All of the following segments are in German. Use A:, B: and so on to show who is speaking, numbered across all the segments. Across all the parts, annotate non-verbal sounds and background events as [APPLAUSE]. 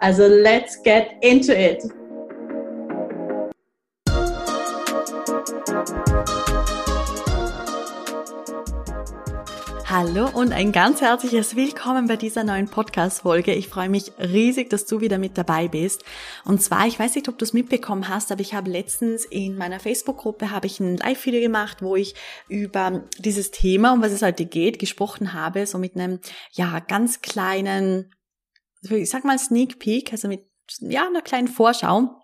A: Also let's get into it. Hallo und ein ganz herzliches Willkommen bei dieser neuen Podcast-Folge. Ich freue mich riesig, dass du wieder mit dabei bist. Und zwar, ich weiß nicht, ob du es mitbekommen hast, aber ich habe letztens in meiner Facebook-Gruppe habe ich ein Live-Video gemacht, wo ich über dieses Thema, um was es heute geht, gesprochen habe, so mit einem, ja, ganz kleinen, ich sag mal Sneak Peek, also mit, ja, einer kleinen Vorschau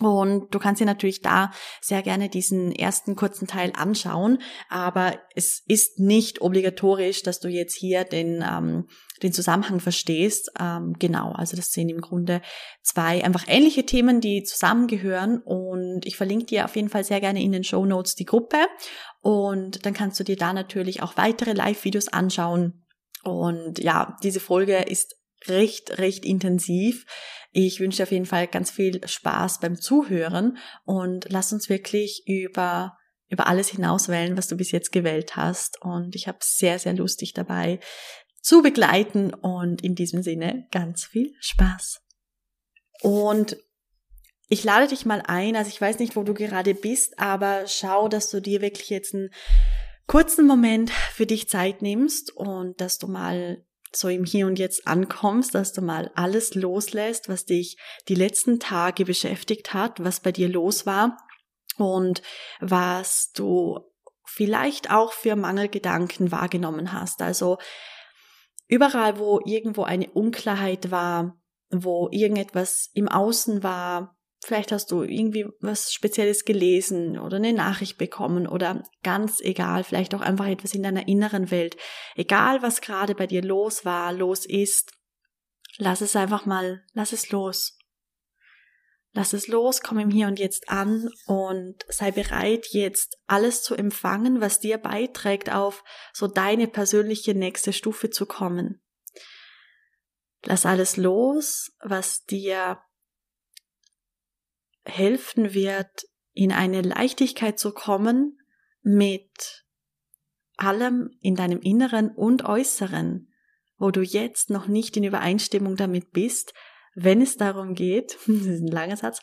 A: und du kannst dir natürlich da sehr gerne diesen ersten kurzen Teil anschauen, aber es ist nicht obligatorisch, dass du jetzt hier den, ähm, den Zusammenhang verstehst. Ähm, genau, also das sind im Grunde zwei einfach ähnliche Themen, die zusammengehören und ich verlinke dir auf jeden Fall sehr gerne in den Show Notes die Gruppe und dann kannst du dir da natürlich auch weitere Live-Videos anschauen. Und ja, diese Folge ist recht, recht intensiv. Ich wünsche auf jeden Fall ganz viel Spaß beim Zuhören und lass uns wirklich über über alles hinaus wählen, was du bis jetzt gewählt hast. Und ich habe sehr, sehr lustig dabei zu begleiten und in diesem Sinne ganz viel Spaß. Und ich lade dich mal ein, also ich weiß nicht, wo du gerade bist, aber schau, dass du dir wirklich jetzt einen kurzen Moment für dich Zeit nimmst und dass du mal so im Hier und Jetzt ankommst, dass du mal alles loslässt, was dich die letzten Tage beschäftigt hat, was bei dir los war und was du vielleicht auch für Mangelgedanken wahrgenommen hast. Also überall, wo irgendwo eine Unklarheit war, wo irgendetwas im Außen war, Vielleicht hast du irgendwie was Spezielles gelesen oder eine Nachricht bekommen oder ganz egal, vielleicht auch einfach etwas in deiner inneren Welt. Egal, was gerade bei dir los war, los ist, lass es einfach mal, lass es los. Lass es los, komm im Hier und Jetzt an und sei bereit, jetzt alles zu empfangen, was dir beiträgt, auf so deine persönliche nächste Stufe zu kommen. Lass alles los, was dir helfen wird, in eine Leichtigkeit zu kommen mit allem in deinem Inneren und Äußeren, wo du jetzt noch nicht in Übereinstimmung damit bist, wenn es darum geht, [LAUGHS] das ist ein langer Satz,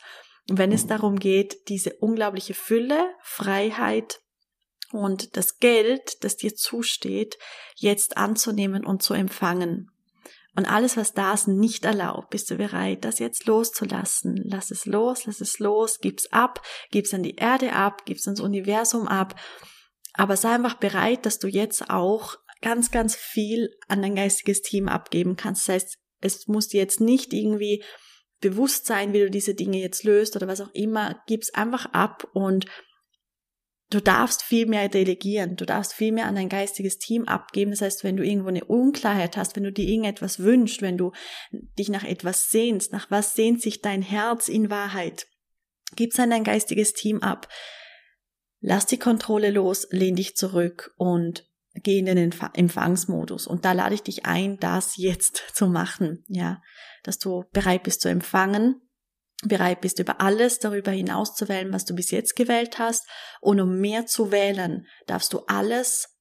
A: wenn es darum geht, diese unglaubliche Fülle, Freiheit und das Geld, das dir zusteht, jetzt anzunehmen und zu empfangen. Und alles, was da ist, nicht erlaubt, bist du bereit, das jetzt loszulassen. Lass es los, lass es los, gib's ab, gib's an die Erde ab, gib's ans Universum ab. Aber sei einfach bereit, dass du jetzt auch ganz, ganz viel an dein geistiges Team abgeben kannst. Das heißt, es muss dir jetzt nicht irgendwie bewusst sein, wie du diese Dinge jetzt löst oder was auch immer. Gib's einfach ab und Du darfst viel mehr delegieren, du darfst viel mehr an dein geistiges Team abgeben. Das heißt, wenn du irgendwo eine Unklarheit hast, wenn du dir irgendetwas wünschst, wenn du dich nach etwas sehnst, nach was sehnt sich dein Herz in Wahrheit, gib's an dein geistiges Team ab. Lass die Kontrolle los, lehn dich zurück und geh in den Empfangsmodus. Und da lade ich dich ein, das jetzt [LAUGHS] zu machen, ja, dass du bereit bist zu empfangen bereit bist, über alles darüber hinaus zu wählen, was du bis jetzt gewählt hast. Und um mehr zu wählen, darfst du alles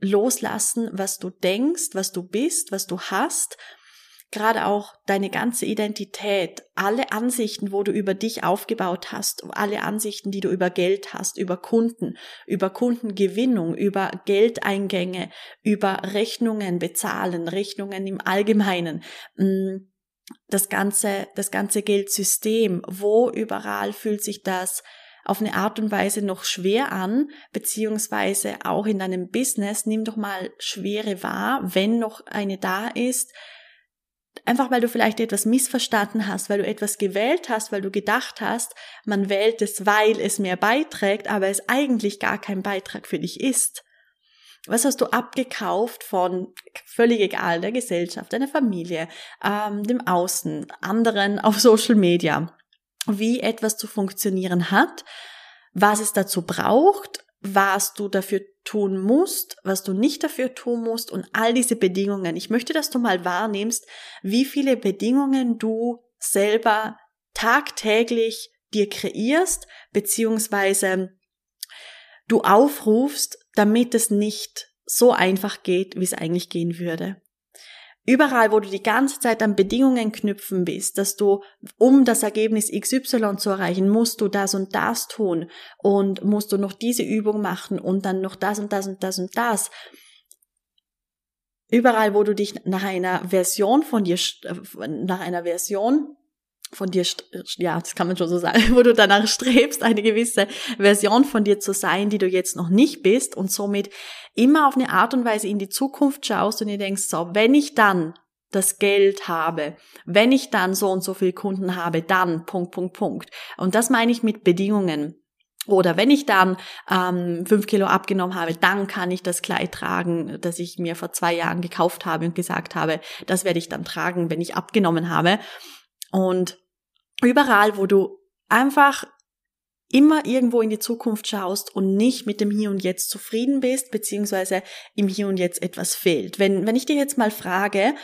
A: loslassen, was du denkst, was du bist, was du hast. Gerade auch deine ganze Identität, alle Ansichten, wo du über dich aufgebaut hast, alle Ansichten, die du über Geld hast, über Kunden, über Kundengewinnung, über Geldeingänge, über Rechnungen bezahlen, Rechnungen im Allgemeinen mm, das ganze, das ganze Geldsystem, wo überall fühlt sich das auf eine Art und Weise noch schwer an, beziehungsweise auch in deinem Business, nimm doch mal Schwere wahr, wenn noch eine da ist, einfach weil du vielleicht etwas missverstanden hast, weil du etwas gewählt hast, weil du gedacht hast, man wählt es, weil es mehr beiträgt, aber es eigentlich gar kein Beitrag für dich ist. Was hast du abgekauft von, völlig egal, der Gesellschaft, deiner Familie, ähm, dem Außen, anderen auf Social Media, wie etwas zu funktionieren hat, was es dazu braucht, was du dafür tun musst, was du nicht dafür tun musst und all diese Bedingungen. Ich möchte, dass du mal wahrnimmst, wie viele Bedingungen du selber tagtäglich dir kreierst, beziehungsweise du aufrufst, damit es nicht so einfach geht, wie es eigentlich gehen würde. Überall, wo du die ganze Zeit an Bedingungen knüpfen bist, dass du, um das Ergebnis XY zu erreichen, musst du das und das tun und musst du noch diese Übung machen und dann noch das und das und das und das. Überall, wo du dich nach einer Version von dir, nach einer Version von dir, ja, das kann man schon so sagen, [LAUGHS] wo du danach strebst, eine gewisse Version von dir zu sein, die du jetzt noch nicht bist und somit immer auf eine Art und Weise in die Zukunft schaust und dir denkst, so, wenn ich dann das Geld habe, wenn ich dann so und so viele Kunden habe, dann Punkt, Punkt, Punkt. Und das meine ich mit Bedingungen. Oder wenn ich dann ähm, fünf Kilo abgenommen habe, dann kann ich das Kleid tragen, das ich mir vor zwei Jahren gekauft habe und gesagt habe, das werde ich dann tragen, wenn ich abgenommen habe. Und überall, wo du einfach immer irgendwo in die Zukunft schaust und nicht mit dem Hier und Jetzt zufrieden bist, beziehungsweise im Hier und Jetzt etwas fehlt. Wenn, wenn ich dir jetzt mal frage,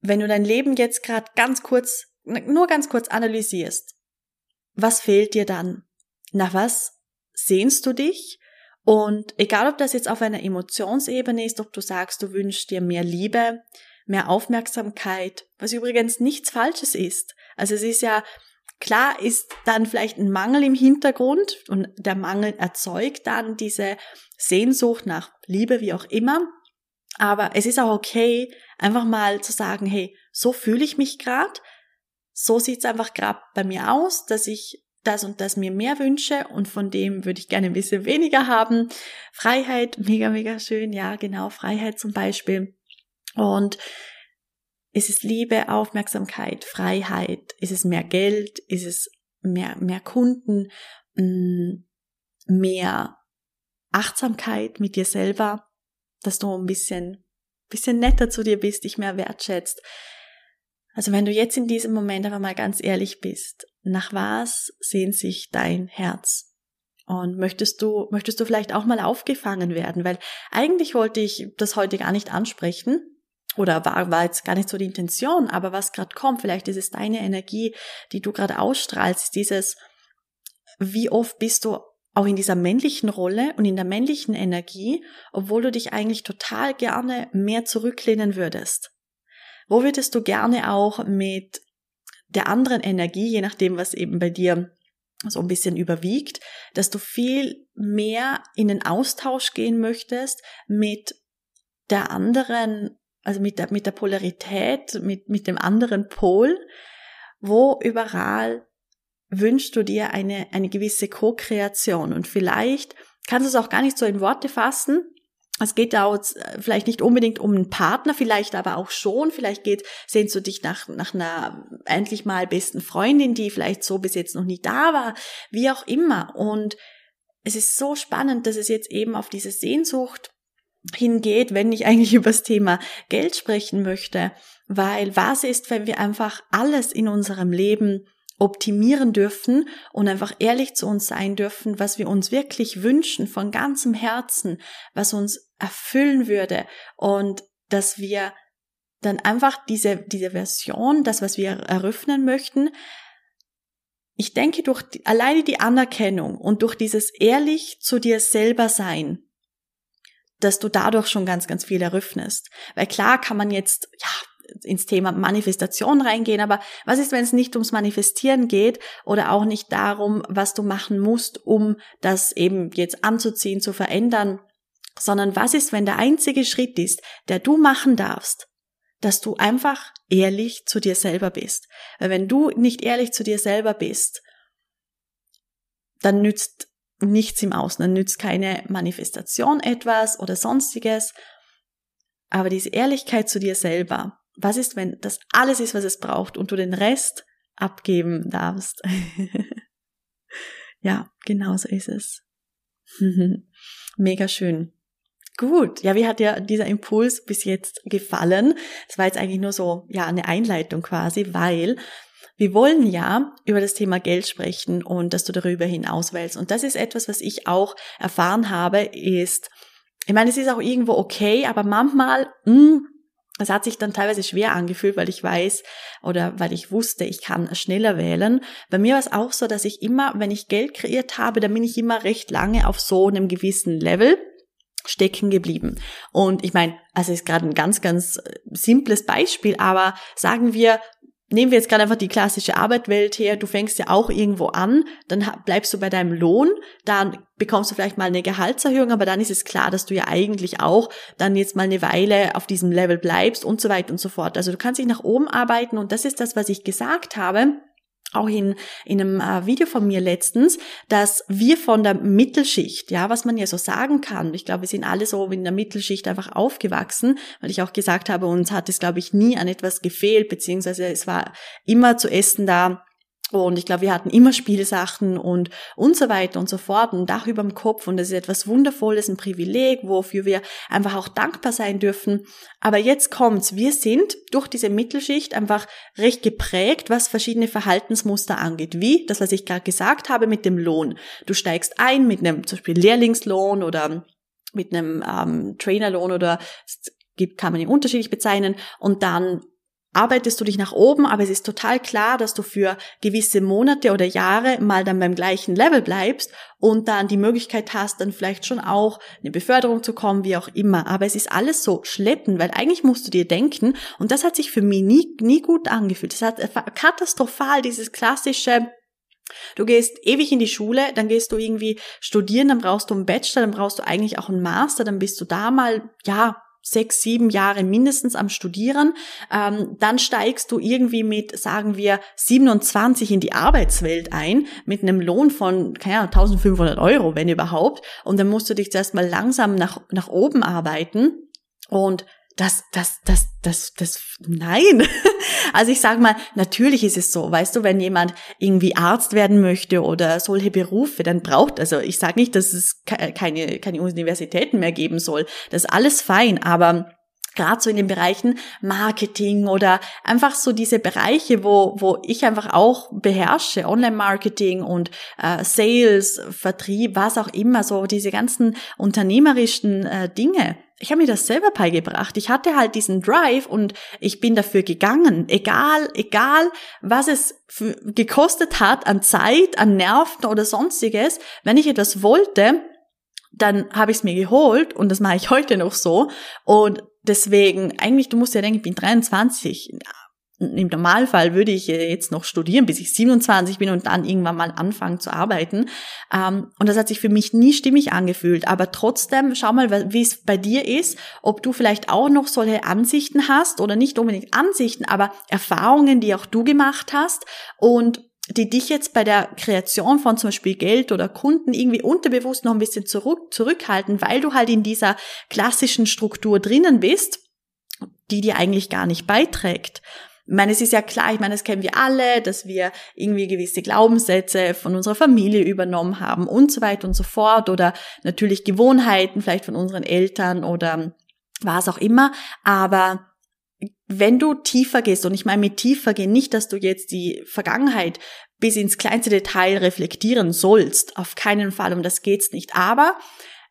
A: wenn du dein Leben jetzt gerade ganz kurz, nur ganz kurz analysierst, was fehlt dir dann? Nach was sehnst du dich? Und egal, ob das jetzt auf einer Emotionsebene ist, ob du sagst, du wünschst dir mehr Liebe, mehr Aufmerksamkeit, was übrigens nichts Falsches ist. Also es ist ja, klar ist dann vielleicht ein Mangel im Hintergrund und der Mangel erzeugt dann diese Sehnsucht nach Liebe, wie auch immer. Aber es ist auch okay, einfach mal zu sagen, hey, so fühle ich mich gerade, so sieht's einfach gerade bei mir aus, dass ich das und das mir mehr wünsche und von dem würde ich gerne ein bisschen weniger haben. Freiheit, mega, mega schön, ja, genau, Freiheit zum Beispiel. Und ist es Liebe, Aufmerksamkeit, Freiheit? Ist es mehr Geld? Ist es mehr, mehr Kunden? Mm, mehr Achtsamkeit mit dir selber? Dass du ein bisschen, bisschen netter zu dir bist, dich mehr wertschätzt. Also wenn du jetzt in diesem Moment aber mal ganz ehrlich bist, nach was sehnt sich dein Herz? Und möchtest du, möchtest du vielleicht auch mal aufgefangen werden? Weil eigentlich wollte ich das heute gar nicht ansprechen, oder war, war jetzt gar nicht so die Intention, aber was gerade kommt, vielleicht ist es deine Energie, die du gerade ausstrahlst, dieses, wie oft bist du auch in dieser männlichen Rolle und in der männlichen Energie, obwohl du dich eigentlich total gerne mehr zurücklehnen würdest. Wo würdest du gerne auch mit der anderen Energie, je nachdem, was eben bei dir so ein bisschen überwiegt, dass du viel mehr in den Austausch gehen möchtest mit der anderen also mit der, mit der Polarität, mit, mit dem anderen Pol, wo überall wünschst du dir eine, eine gewisse Co-Kreation und vielleicht kannst du es auch gar nicht so in Worte fassen. Es geht da auch vielleicht nicht unbedingt um einen Partner, vielleicht aber auch schon. Vielleicht geht, sehnst du dich nach, nach einer endlich mal besten Freundin, die vielleicht so bis jetzt noch nie da war, wie auch immer. Und es ist so spannend, dass es jetzt eben auf diese Sehnsucht hingeht, wenn ich eigentlich [LAUGHS] über das Thema Geld sprechen möchte. Weil was ist, wenn wir einfach alles in unserem Leben optimieren dürfen und einfach ehrlich zu uns sein dürfen, was wir uns wirklich wünschen von ganzem Herzen, was uns erfüllen würde und dass wir dann einfach diese, diese Version, das, was wir eröffnen möchten, ich denke, durch die, alleine die Anerkennung und durch dieses ehrlich zu dir selber sein, dass du dadurch schon ganz, ganz viel eröffnest. Weil klar kann man jetzt, ja, ins Thema Manifestation reingehen, aber was ist, wenn es nicht ums Manifestieren geht oder auch nicht darum, was du machen musst, um das eben jetzt anzuziehen, zu verändern, sondern was ist, wenn der einzige Schritt ist, der du machen darfst, dass du einfach ehrlich zu dir selber bist. Weil wenn du nicht ehrlich zu dir selber bist, dann nützt nichts im Außen. Dann nützt keine Manifestation etwas oder sonstiges. Aber diese Ehrlichkeit zu dir selber. Was ist, wenn das alles ist, was es braucht und du den Rest abgeben darfst? [LAUGHS] ja, genau so ist es. [LAUGHS] Mega schön. Gut, ja, wie hat dir dieser Impuls bis jetzt gefallen? Das war jetzt eigentlich nur so, ja, eine Einleitung quasi, weil wir wollen ja über das Thema Geld sprechen und dass du darüber hinaus wählst. Und das ist etwas, was ich auch erfahren habe, ist, ich meine, es ist auch irgendwo okay, aber manchmal, mh, hm, es hat sich dann teilweise schwer angefühlt, weil ich weiß oder weil ich wusste, ich kann schneller wählen. Bei mir war es auch so, dass ich immer, wenn ich Geld kreiert habe, dann bin ich immer recht lange auf so einem gewissen Level stecken geblieben. Und ich meine, also ist gerade ein ganz, ganz äh, simples Beispiel, aber sagen wir, nehmen wir jetzt gerade einfach die klassische Arbeitwelt her, du fängst ja auch irgendwo an, dann bleibst du bei deinem Lohn, dann bekommst du vielleicht mal eine Gehaltserhöhung, aber dann ist es klar, dass du ja eigentlich auch dann jetzt mal eine Weile auf diesem Level bleibst und so weiter und so fort. Also du kannst dich nach oben arbeiten und das ist das, was ich gesagt habe auch in, in einem äh, Video von mir letztens, dass wir von der Mittelschicht, ja, was man ja so sagen kann, ich glaube, wir sind alle so in der Mittelschicht einfach aufgewachsen, weil ich auch gesagt habe, uns hat es, glaube ich, nie an etwas gefehlt, beziehungsweise es war immer zu essen da, und ich glaube, wir hatten immer Spielsachen und, und so weiter und so fort, ein Dach über dem Kopf und das ist etwas Wundervolles, ein Privileg, wofür wir einfach auch dankbar sein dürfen. Aber jetzt kommt's. Wir sind durch diese Mittelschicht einfach recht geprägt, was verschiedene Verhaltensmuster angeht. Wie das, was ich gerade gesagt habe mit dem Lohn. Du steigst ein mit einem zum Beispiel Lehrlingslohn oder mit einem ähm, Trainerlohn oder gibt, kann man ihn unterschiedlich bezeichnen und dann arbeitest du dich nach oben, aber es ist total klar, dass du für gewisse Monate oder Jahre mal dann beim gleichen Level bleibst und dann die Möglichkeit hast, dann vielleicht schon auch eine Beförderung zu kommen, wie auch immer. Aber es ist alles so schleppend, weil eigentlich musst du dir denken, und das hat sich für mich nie, nie gut angefühlt. Das hat katastrophal dieses klassische, Du gehst ewig in die Schule, dann gehst du irgendwie studieren, dann brauchst du einen Bachelor, dann brauchst du eigentlich auch einen Master, dann bist du da mal, ja, sechs, sieben Jahre mindestens am Studieren. Ähm, dann steigst du irgendwie mit, sagen wir, 27 in die Arbeitswelt ein, mit einem Lohn von, keine Ahnung, 1500 Euro, wenn überhaupt. Und dann musst du dich zuerst mal langsam nach, nach oben arbeiten. Und das, das, das, das, das, nein. [LAUGHS] Also ich sage mal, natürlich ist es so, weißt du, wenn jemand irgendwie Arzt werden möchte oder solche Berufe, dann braucht, also ich sage nicht, dass es keine, keine Universitäten mehr geben soll. Das ist alles fein, aber gerade so in den Bereichen Marketing oder einfach so diese Bereiche, wo, wo ich einfach auch beherrsche, Online-Marketing und äh, Sales, Vertrieb, was auch immer, so diese ganzen unternehmerischen äh, Dinge ich habe mir das selber beigebracht. Ich hatte halt diesen Drive und ich bin dafür gegangen. Egal, egal, was es gekostet hat an Zeit, an Nerven oder sonstiges. Wenn ich etwas wollte, dann habe ich es mir geholt und das mache ich [LAUGHS] heute noch so. Und deswegen, eigentlich, du musst ja denken, ich bin 23 im Normalfall würde ich jetzt noch studieren, bis ich 27 bin und dann irgendwann mal anfangen zu arbeiten. Ähm, und das hat sich für mich nie stimmig angefühlt. Aber trotzdem, schau mal, wie es bei dir ist, ob du vielleicht auch noch solche Ansichten hast oder nicht unbedingt Ansichten, aber Erfahrungen, die auch du gemacht hast und die dich jetzt bei der Kreation von zum Beispiel Geld oder Kunden irgendwie unterbewusst noch ein bisschen zurück, zurückhalten, weil du halt in dieser klassischen Struktur drinnen bist, die dir eigentlich gar nicht beiträgt. Ich meine, es ist ja klar, ich meine, das kennen wir alle, dass wir irgendwie gewisse Glaubenssätze von unserer Familie übernommen haben und so weiter und so fort oder natürlich Gewohnheiten vielleicht von unseren Eltern oder was auch immer. Aber wenn du tiefer gehst, und ich meine mit tiefer gehen nicht, dass du jetzt die Vergangenheit bis ins kleinste Detail reflektieren sollst, auf keinen Fall, um das geht's nicht. Aber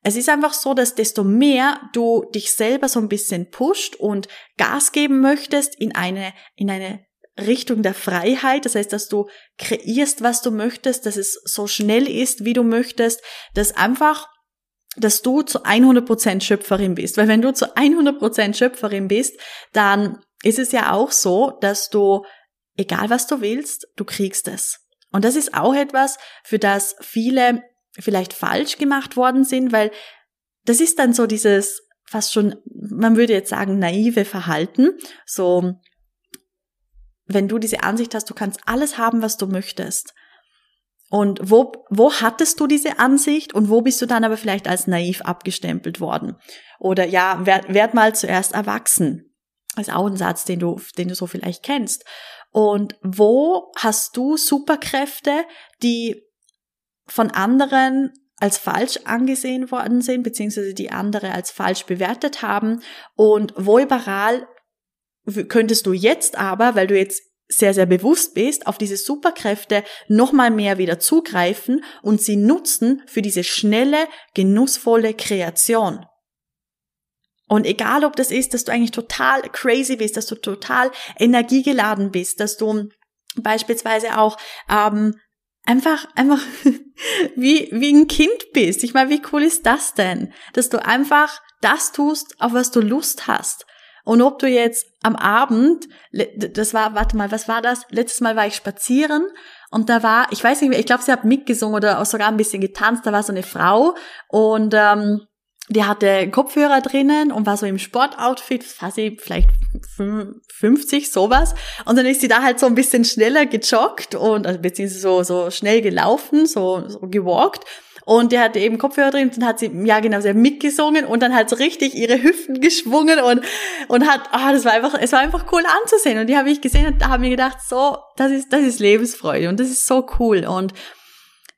A: es ist einfach so, dass desto mehr du dich selber so ein bisschen pusht und Gas geben möchtest in eine, in eine Richtung der Freiheit, das heißt, dass du kreierst, was du möchtest, dass es so schnell ist, wie du möchtest, dass einfach, dass du zu 100% Schöpferin bist. Weil wenn du zu 100% Schöpferin bist, dann ist es ja auch so, dass du, egal was du willst, du kriegst es. Und das ist auch etwas, für das viele vielleicht falsch gemacht worden sind, weil das ist dann so dieses fast schon, man würde jetzt sagen, naive Verhalten. So, wenn du diese Ansicht hast, du kannst alles haben, was du möchtest. Und wo, wo hattest du diese Ansicht und wo bist du dann aber vielleicht als naiv abgestempelt worden? Oder ja, werd, werd mal zuerst erwachsen. Das ist auch ein Satz, den du, den du so vielleicht kennst. Und wo hast du Superkräfte, die von anderen als falsch angesehen worden sind, beziehungsweise die andere als falsch bewertet haben und wo überall könntest du jetzt aber, weil du jetzt sehr, sehr bewusst bist, auf diese Superkräfte nochmal mehr wieder zugreifen und sie nutzen für diese schnelle, genussvolle Kreation. Und egal, ob das ist, dass du eigentlich total crazy bist, dass du total energiegeladen bist, dass du beispielsweise auch ähm, einfach, einfach [LAUGHS] wie, wie ein Kind bist. Ich meine, wie cool ist das denn? Dass du einfach das tust, auf was du Lust hast. Und ob du jetzt am Abend, das war, warte mal, was war das? Letztes Mal war ich spazieren und da war, ich weiß nicht mehr, ich glaube, sie hat mitgesungen oder auch sogar ein bisschen getanzt, da war so eine Frau und ähm, die hatte Kopfhörer drinnen und war so im Sportoutfit, war sie vielleicht 50, sowas. Und dann ist sie da halt so ein bisschen schneller gejoggt und, also beziehungsweise so, so schnell gelaufen, so, so gewalkt. Und der hatte eben Kopfhörer drin und dann hat sie, ja genau, sie hat mitgesungen und dann halt so richtig ihre Hüften geschwungen und, und hat, ah, oh, das war einfach, es war einfach cool anzusehen. Und die habe ich gesehen und da habe mir gedacht, so, das ist, das ist Lebensfreude und das ist so cool. Und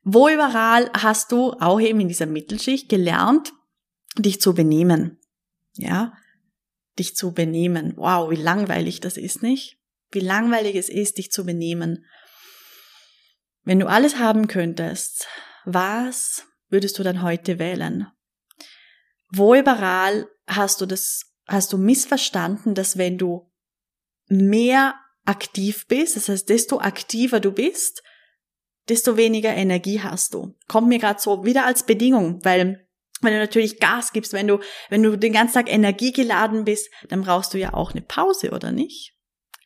A: wo überall hast du auch eben in dieser Mittelschicht gelernt, dich zu benehmen. Ja, dich zu benehmen. Wow, wie langweilig das ist, nicht? Wie langweilig es ist, dich zu benehmen. Wenn du alles haben könntest, was würdest du dann heute wählen? Wo überall hast du das, hast du missverstanden, dass wenn du mehr aktiv bist, das heißt, desto aktiver du bist, desto weniger Energie hast du. Kommt mir gerade so wieder als Bedingung, weil wenn du natürlich Gas gibst, wenn du, wenn du den ganzen Tag energiegeladen bist, dann brauchst du ja auch eine Pause, oder nicht?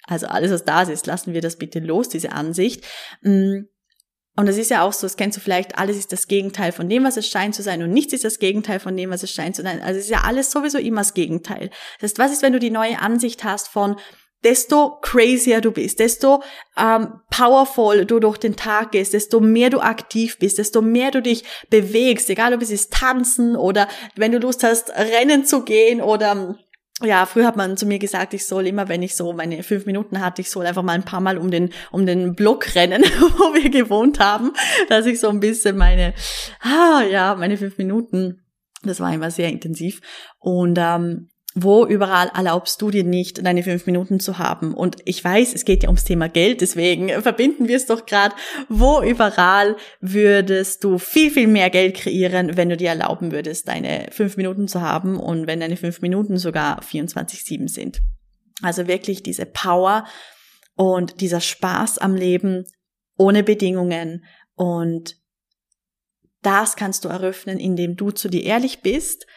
A: Also alles, was da ist, lassen wir das bitte los, diese Ansicht. Mm. Und das ist ja auch so, das kennst du vielleicht, alles ist das Gegenteil von dem, was es scheint zu sein und nichts ist das Gegenteil von dem, was es scheint zu sein. Also es ist ja alles sowieso immer das Gegenteil. Das heißt, was ist, wenn du die neue Ansicht hast von, desto crazier du bist, desto ähm, powerful du durch den Tag gehst, desto mehr du aktiv bist, desto mehr du dich bewegst, egal ob es ist tanzen oder wenn du Lust hast, rennen zu gehen oder ja, früher hat man zu mir gesagt, ich soll immer, wenn ich so meine fünf Minuten hatte, ich soll einfach mal ein paar Mal um den, um den Block rennen, [LAUGHS] wo wir gewohnt haben, dass ich so ein bisschen meine, ah, ja, meine fünf Minuten, das war immer sehr intensiv. Und ähm, wo überall erlaubst du dir nicht, deine fünf Minuten zu haben? Und ich weiß, es geht ja ums Thema Geld, deswegen [LAUGHS] verbinden wir es doch gerade. Wo überall würdest du viel, viel mehr Geld kreieren, wenn du dir erlauben würdest, deine fünf Minuten zu haben und wenn deine fünf Minuten sogar 24-7 sind? Also wirklich diese Power und dieser Spaß am Leben ohne Bedingungen und das kannst du eröffnen, indem du zu dir ehrlich bist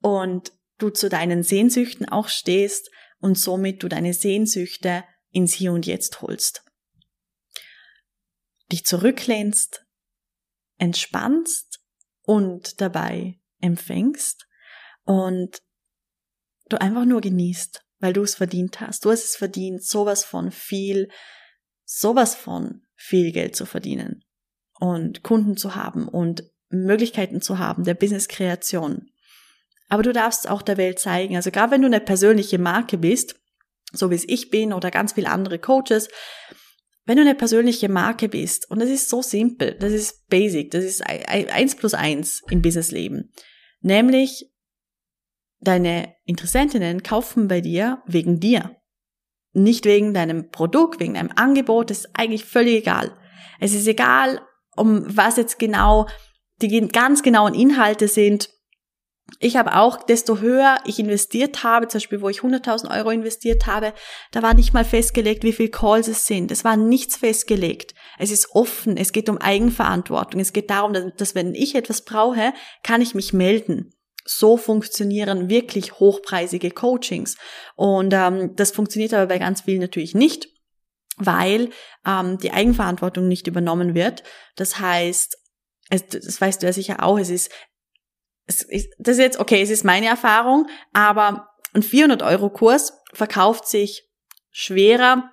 A: und du zu deinen Sehnsüchten auch stehst und somit du deine Sehnsüchte ins Hier und Jetzt holst. Dich zurücklehnst, entspannst und dabei empfängst und du einfach nur genießt, weil du es verdient hast. Du hast es verdient, sowas von viel, sowas von viel Geld zu verdienen und Kunden zu haben und Möglichkeiten zu haben der Business-Kreation aber du darfst auch der Welt zeigen. Also gerade wenn du eine persönliche Marke bist, so wie es ich bin oder ganz viele andere Coaches, wenn du eine persönliche Marke bist, und das ist so simpel, das ist basic, das ist eins plus eins im Businessleben, nämlich deine Interessentinnen kaufen bei dir wegen dir. Nicht wegen deinem Produkt, wegen deinem Angebot, das ist eigentlich völlig egal. Es ist egal, um was jetzt genau die ganz genauen Inhalte sind, ich habe auch, desto höher ich investiert habe, zum Beispiel, wo ich 100.000 Euro investiert habe, da war nicht mal festgelegt, wie viel Calls es sind. Es war nichts festgelegt. Es ist offen. Es geht um Eigenverantwortung. Es geht darum, dass, wenn ich etwas brauche, kann ich mich melden. So funktionieren wirklich hochpreisige Coachings. Und ähm, das funktioniert aber bei ganz vielen natürlich nicht, weil ähm, die Eigenverantwortung nicht übernommen wird. Das heißt, es, das weißt du ja sicher auch, es ist ist, das ist jetzt, okay, es ist meine Erfahrung, aber ein 400-Euro-Kurs verkauft sich schwerer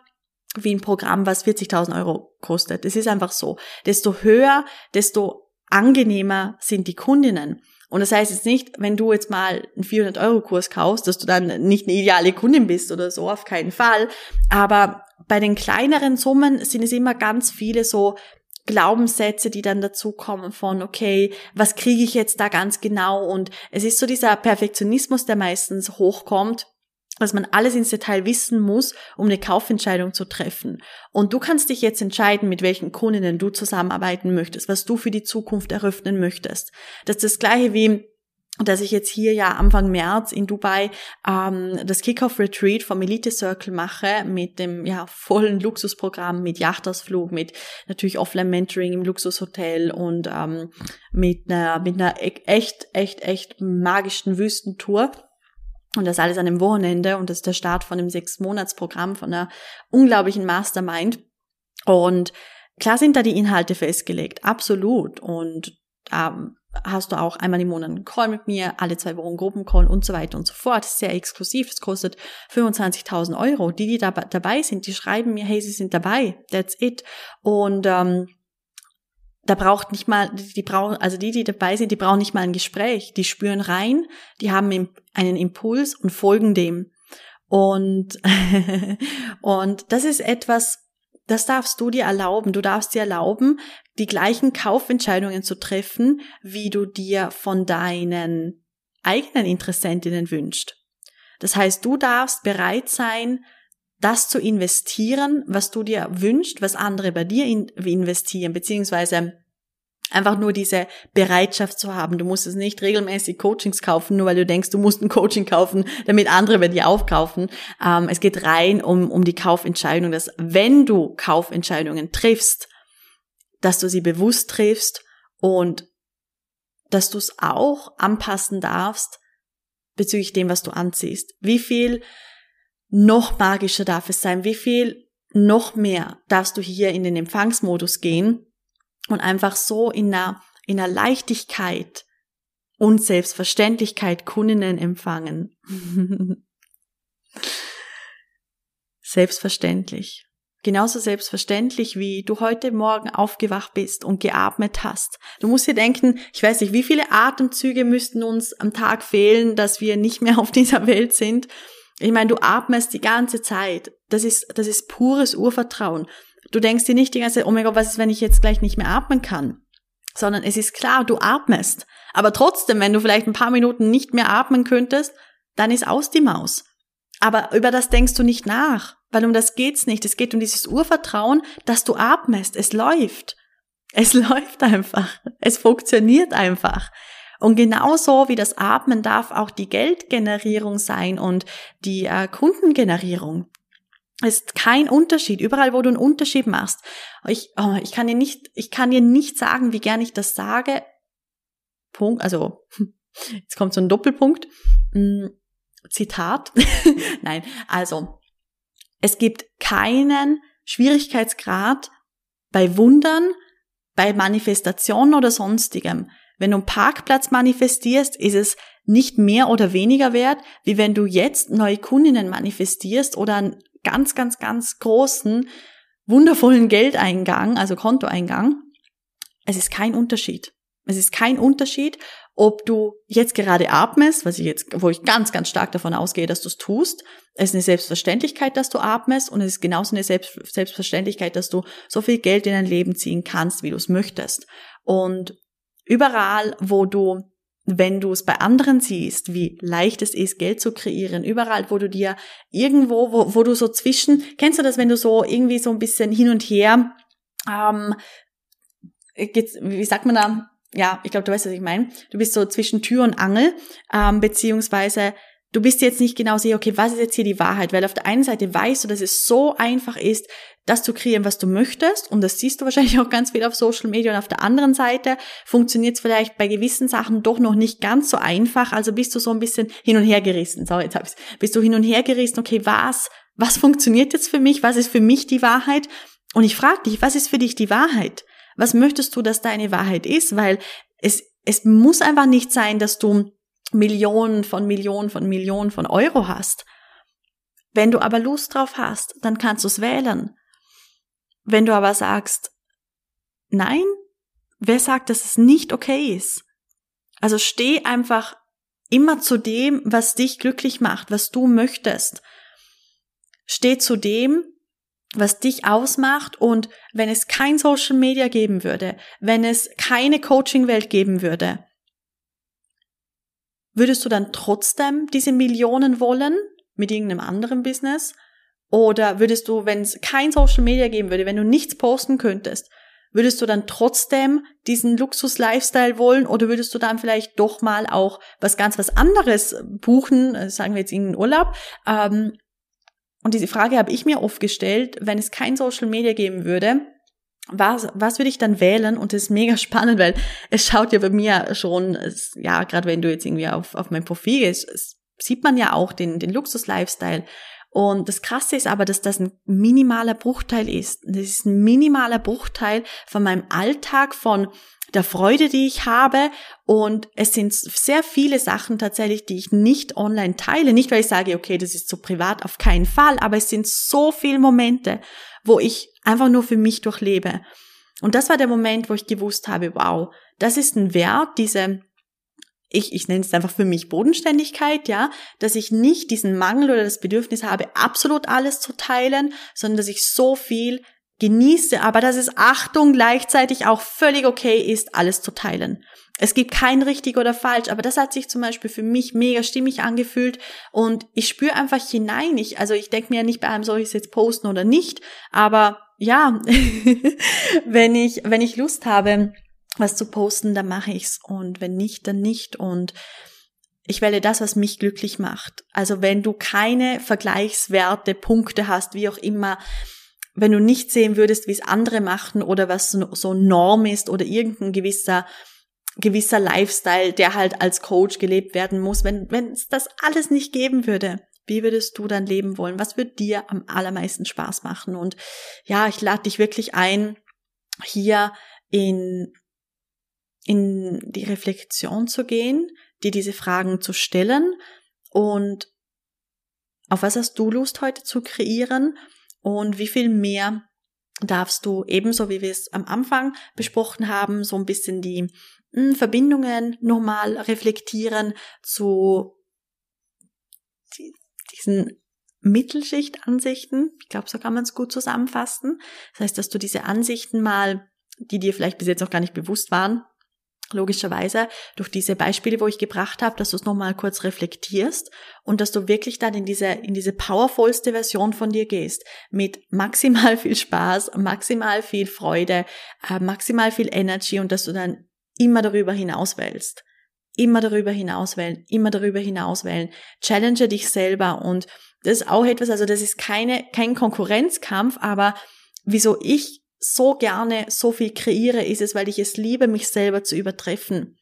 A: wie ein Programm, was 40.000 Euro kostet. Es ist einfach so. Desto höher, desto angenehmer sind die Kundinnen. Und das heißt jetzt nicht, wenn du jetzt mal einen 400-Euro-Kurs kaufst, dass du dann nicht eine ideale Kundin bist oder so, auf keinen Fall. Aber bei den kleineren Summen sind es immer ganz viele so Glaubenssätze, die dann dazu kommen von, okay, was kriege ich jetzt da ganz genau? Und es ist so dieser Perfektionismus, der meistens hochkommt, dass man alles ins Detail wissen muss, um eine Kaufentscheidung zu treffen. Und du kannst dich jetzt entscheiden, mit welchen Kundinnen du zusammenarbeiten möchtest, was du für die Zukunft eröffnen möchtest. Das ist das gleiche wie dass ich jetzt hier ja Anfang März in Dubai ähm, das Kickoff Retreat vom Elite Circle mache mit dem ja vollen Luxusprogramm, mit Yachtausflug, mit natürlich Offline Mentoring im Luxushotel und ähm, mit einer mit einer e-, echt echt echt magischen Wüstentour. Und das alles an einem Wochenende und das ist der Start von einem sechs Monats Programm von einer unglaublichen Mastermind. Und klar sind da die Inhalte festgelegt, absolut. Und ähm, hast du auch einmal im Monat einen Call mit mir, alle zwei Wochen Gruppencall und so weiter und so fort. Sehr exklusiv. Das kostet 25.000 Euro. Die, die da, dabei sind, die schreiben mir, hey, sie sind dabei. That's it. Und ähm, da braucht nicht mal, die brauchen, also die, die dabei sind, die brauchen nicht mal ein Gespräch. Die spüren rein, die haben einen Impuls und folgen dem. Und, [LAUGHS] und das ist etwas, das darfst du dir erlauben. Du darfst dir erlauben, die gleichen Kaufentscheidungen zu treffen, wie du dir von deinen eigenen Interessentinnen wünscht. Das heißt, du darfst bereit sein, das zu investieren, was du dir wünscht, was andere bei dir investieren, beziehungsweise einfach nur diese Bereitschaft zu haben. Du musst es nicht regelmäßig Coachings kaufen, nur weil du denkst, du musst ein Coaching kaufen, damit andere bei dir aufkaufen. Ähm, es geht rein um, um die Kaufentscheidung, dass wenn du Kaufentscheidungen triffst, dass du sie bewusst triffst und dass du es auch anpassen darfst bezüglich dem, was du anziehst. Wie viel noch magischer darf es sein? Wie viel noch mehr darfst du hier in den Empfangsmodus gehen und einfach so in einer, in einer Leichtigkeit und Selbstverständlichkeit Kundinnen empfangen? [LAUGHS] Selbstverständlich. Genauso selbstverständlich, wie du heute Morgen aufgewacht bist und geatmet hast. Du musst dir denken, ich weiß nicht, wie viele Atemzüge müssten uns am Tag fehlen, dass wir nicht mehr auf dieser Welt sind. Ich meine, du atmest die ganze Zeit. Das ist, das ist pures Urvertrauen. Du denkst dir nicht die ganze Zeit, oh mein Gott, was ist, wenn ich jetzt gleich nicht mehr atmen kann? Sondern es ist klar, du atmest. Aber trotzdem, wenn du vielleicht ein paar Minuten nicht mehr atmen könntest, dann ist aus die Maus. Aber über das denkst du nicht nach, weil um das geht's nicht. Es geht um dieses Urvertrauen, dass du atmest. Es läuft. Es [LAUGHS] läuft einfach. Es funktioniert einfach. Und genauso wie das Atmen darf auch die Geldgenerierung sein und die äh, Kundengenerierung. Es ist kein Unterschied. Überall, wo du einen Unterschied machst. Ich, oh, ich kann dir nicht, ich kann dir nicht sagen, wie gern ich das sage. Punkt, also, [LAUGHS] jetzt kommt so ein Doppelpunkt. Hm, Zitat. [LAUGHS] Nein, also es gibt keinen Schwierigkeitsgrad bei Wundern, bei Manifestationen oder sonstigem. Wenn du einen Parkplatz manifestierst, ist es nicht mehr oder weniger wert, wie wenn du jetzt neue Kundinnen manifestierst oder einen ganz, ganz, ganz großen, wundervollen Geldeingang, also Kontoeingang. Es ist kein Unterschied. Es ist kein Unterschied, ob du jetzt gerade atmest, was ich jetzt, wo ich ganz, ganz stark davon ausgehe, dass du es tust. Es ist eine Selbstverständlichkeit, dass du atmest und es ist genauso eine Selbst Selbstverständlichkeit, dass du so viel Geld in dein Leben ziehen kannst, wie du es möchtest. Und überall, wo du wenn du es bei anderen siehst, wie leicht es ist, Geld zu kreieren, überall, wo du dir irgendwo, wo, wo du so zwischen, kennst du das, wenn du so irgendwie so ein bisschen hin und her, ähm, wie sagt man da, ja, ich glaube, du weißt, was ich meine. Du bist so zwischen Tür und Angel, ähm, beziehungsweise du bist jetzt nicht genau sicher, okay, was ist jetzt hier die Wahrheit? Weil auf der einen Seite weißt du, dass es so einfach ist, das zu kreieren, was du möchtest. Und das siehst du wahrscheinlich auch ganz viel auf Social Media. Und auf der anderen Seite funktioniert es vielleicht bei gewissen Sachen doch noch nicht ganz so einfach. Also bist du so ein bisschen hin und her gerissen. So, jetzt hab ich's. Bist du hin und her gerissen, okay, was, was funktioniert jetzt für mich? Was ist für mich die Wahrheit? Und ich frage dich, was ist für dich die Wahrheit? Was möchtest du, dass deine Wahrheit ist? Weil es, es muss einfach nicht sein, dass du Millionen von Millionen von Millionen von Euro hast. Wenn du aber Lust drauf hast, dann kannst du es wählen. Wenn du aber sagst, nein, wer sagt, dass es nicht okay ist? Also steh einfach immer zu dem, was dich glücklich macht, was du möchtest. Steh zu dem was dich ausmacht und wenn es kein Social Media geben würde, wenn es keine Coaching-Welt geben würde, würdest du dann trotzdem diese Millionen wollen mit irgendeinem anderen Business? Oder würdest du, wenn es kein Social Media geben würde, wenn du nichts posten könntest, würdest du dann trotzdem diesen Luxus-Lifestyle wollen oder würdest du dann vielleicht doch mal auch was ganz was anderes buchen, äh, sagen wir jetzt irgendeinen Urlaub, ähm, und diese Frage habe ich mir oft gestellt, wenn es kein Social Media geben würde, was, was würde ich dann wählen? Und das ist mega [LAUGHS] spannend, weil es schaut ja bei mir schon, ja, gerade wenn du jetzt irgendwie auf, auf mein Profil gehst, sieht man ja auch den, den Luxus-Lifestyle. Und das Krasse ist aber, dass das ein minimaler Bruchteil ist. Das ist ein minimaler Bruchteil von meinem Alltag, von der Freude, die ich habe. Und es sind sehr viele Sachen tatsächlich, die ich nicht online teile. Nicht, weil ich sage, okay, das ist so privat, auf keinen Fall, aber es sind so viele Momente, wo ich einfach nur für mich durchlebe. Und das war der Moment, wo ich gewusst habe, wow, das ist ein Wert, diese, ich, ich nenne es einfach für mich Bodenständigkeit, ja, dass ich nicht diesen Mangel oder das Bedürfnis habe, absolut alles zu teilen, sondern dass ich so viel genieße, aber dass es Achtung gleichzeitig auch völlig okay ist, alles zu teilen. Es gibt kein richtig oder falsch, aber das hat sich zum Beispiel für mich mega stimmig angefühlt und ich spüre einfach hinein. Ich, also ich denke mir ja nicht bei einem, soll ich es jetzt posten oder nicht, aber ja, [LAUGHS] wenn ich, wenn ich Lust habe, was zu posten, dann mache ich's und wenn nicht, dann nicht und ich wähle das, was mich glücklich macht. Also wenn du keine Vergleichswerte, Punkte hast, wie auch immer, wenn du nicht sehen würdest, wie es andere machen oder was so, Norm ist oder irgendein gewisser gewisser Lifestyle, der halt als Coach gelebt werden muss, wenn wenn es das alles nicht geben würde, wie würdest du dann leben wollen? Was würde dir am allermeisten Spaß machen? Und ja, ich lade dich wirklich ein, hier in in die Reflexion zu gehen, dir diese Fragen zu stellen und auf was hast du Lust heute zu kreieren und wie viel mehr darfst du ebenso wie wir es am Anfang besprochen haben, so ein bisschen die hm, Verbindungen nochmal reflektieren zu diesen Mittelschichtansichten. Ich glaube, so kann man es gut zusammenfassen. Das heißt, dass du diese Ansichten mal, die dir vielleicht bis jetzt noch gar nicht bewusst waren, logischerweise durch diese Beispiele, wo ich gebracht habe, dass du es nochmal kurz reflektierst und dass du wirklich dann in diese, in diese powervollste Version von dir gehst. Mit maximal viel Spaß, maximal viel Freude, äh, maximal viel Energy und dass du dann immer darüber hinaus wählst. Immer darüber hinaus wählen, immer darüber hinaus wählen. Challenge dich selber und das ist auch etwas, also das ist keine, kein Konkurrenzkampf, aber wieso ich so gerne so viel kreiere, ist es, weil ich es liebe, mich selber zu übertreffen.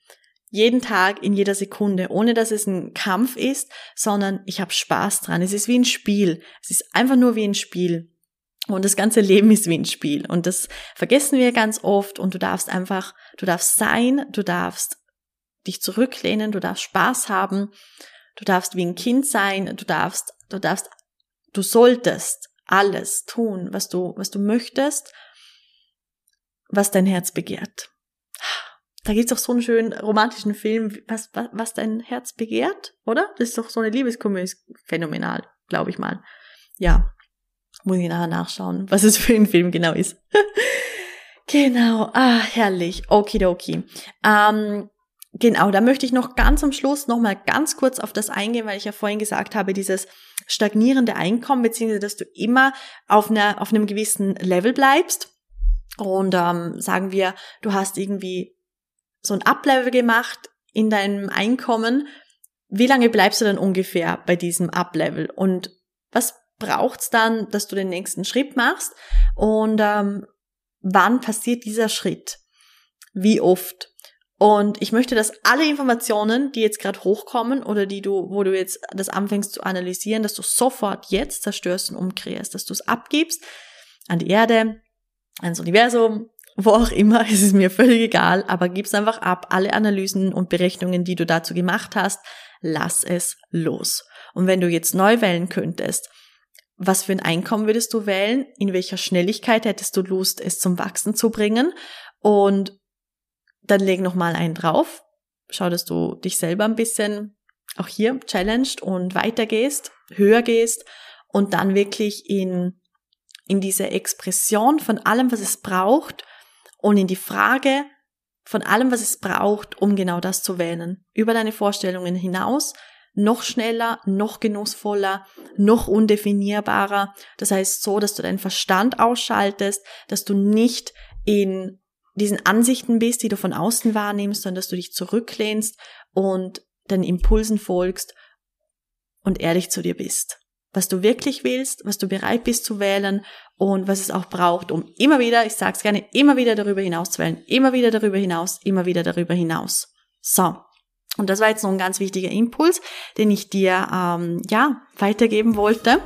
A: Jeden Tag, in jeder Sekunde, ohne dass es ein Kampf ist, sondern ich habe Spaß dran. Es ist wie ein Spiel. Es ist einfach nur wie ein Spiel. Und das ganze Leben ist wie ein Spiel. Und das vergessen wir ganz oft. Und du darfst einfach, du darfst sein, du darfst dich zurücklehnen, du darfst Spaß haben, du darfst wie ein Kind sein, du darfst, du darfst, du solltest alles tun, was du, was du möchtest was dein Herz begehrt. Da gibt's doch so einen schönen romantischen Film, was, was, was dein Herz begehrt, oder? Das ist doch so eine Liebeskomödie, phänomenal, glaube ich mal. Ja, muss ich nachher nachschauen, was es für ein Film genau ist. [LAUGHS] genau, ah, herrlich, okidoki. Ähm, genau, da möchte ich noch ganz am Schluss noch mal ganz kurz auf das eingehen, weil ich ja vorhin gesagt habe, dieses stagnierende Einkommen, beziehungsweise, dass du immer auf, einer, auf einem gewissen Level bleibst und ähm, sagen wir, du hast irgendwie so ein Uplevel gemacht in deinem Einkommen. Wie lange bleibst du dann ungefähr bei diesem Uplevel? Und was braucht's dann, dass du den nächsten Schritt machst? Und ähm, wann passiert dieser Schritt? Wie oft? Und ich möchte, dass alle Informationen, die jetzt gerade hochkommen oder die du, wo du jetzt das anfängst zu analysieren, dass du sofort jetzt zerstörst und umkreierst, dass du es abgibst an die Erde, ans Universum, wo auch immer, [LAUGHS] es ist mir völlig egal, aber gib's einfach ab. Alle Analysen und Berechnungen, die du dazu gemacht hast, lass es los. Und wenn du jetzt neu wählen könntest, was für ein Einkommen würdest du wählen? In welcher Schnelligkeit hättest du Lust, es zum Wachsen zu bringen? Und dann leg noch mal einen drauf. Schau, dass du dich selber ein bisschen auch hier challenged und weitergehst, höher gehst und dann wirklich in in diese Expression von allem, was es braucht und in die Frage von allem, was es braucht, um genau das zu wählen. Über deine Vorstellungen hinaus, noch schneller, noch genussvoller, noch undefinierbarer. Das heißt so, dass du deinen Verstand ausschaltest, dass du nicht in diesen Ansichten bist, die du von außen wahrnimmst, sondern dass du dich zurücklehnst und deinen Impulsen folgst und ehrlich zu dir bist. Was du wirklich willst, was du bereit bist zu wählen und was es auch braucht, um immer wieder, ich sag's gerne, immer wieder darüber hinaus zu wählen, immer wieder darüber hinaus, immer wieder darüber hinaus. So. Und das war jetzt noch ein ganz wichtiger Impuls, den ich dir ähm, ja weitergeben wollte.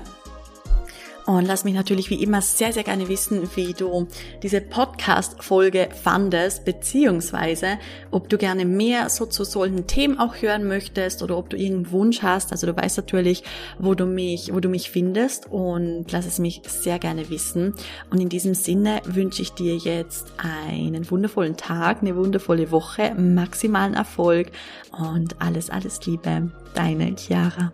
A: Und lass mich natürlich wie immer sehr, sehr gerne wissen, wie du diese Podcast-Folge fandest, beziehungsweise ob du gerne mehr so zu solchen Themen auch hören möchtest oder ob du irgendeinen Wunsch hast. Also du weißt natürlich, wo du mich, wo du mich findest und lass es mich sehr gerne wissen. Und in diesem Sinne wünsche ich dir jetzt einen wundervollen Tag, eine wundervolle Woche, maximalen Erfolg und alles, alles Liebe. Deine Chiara.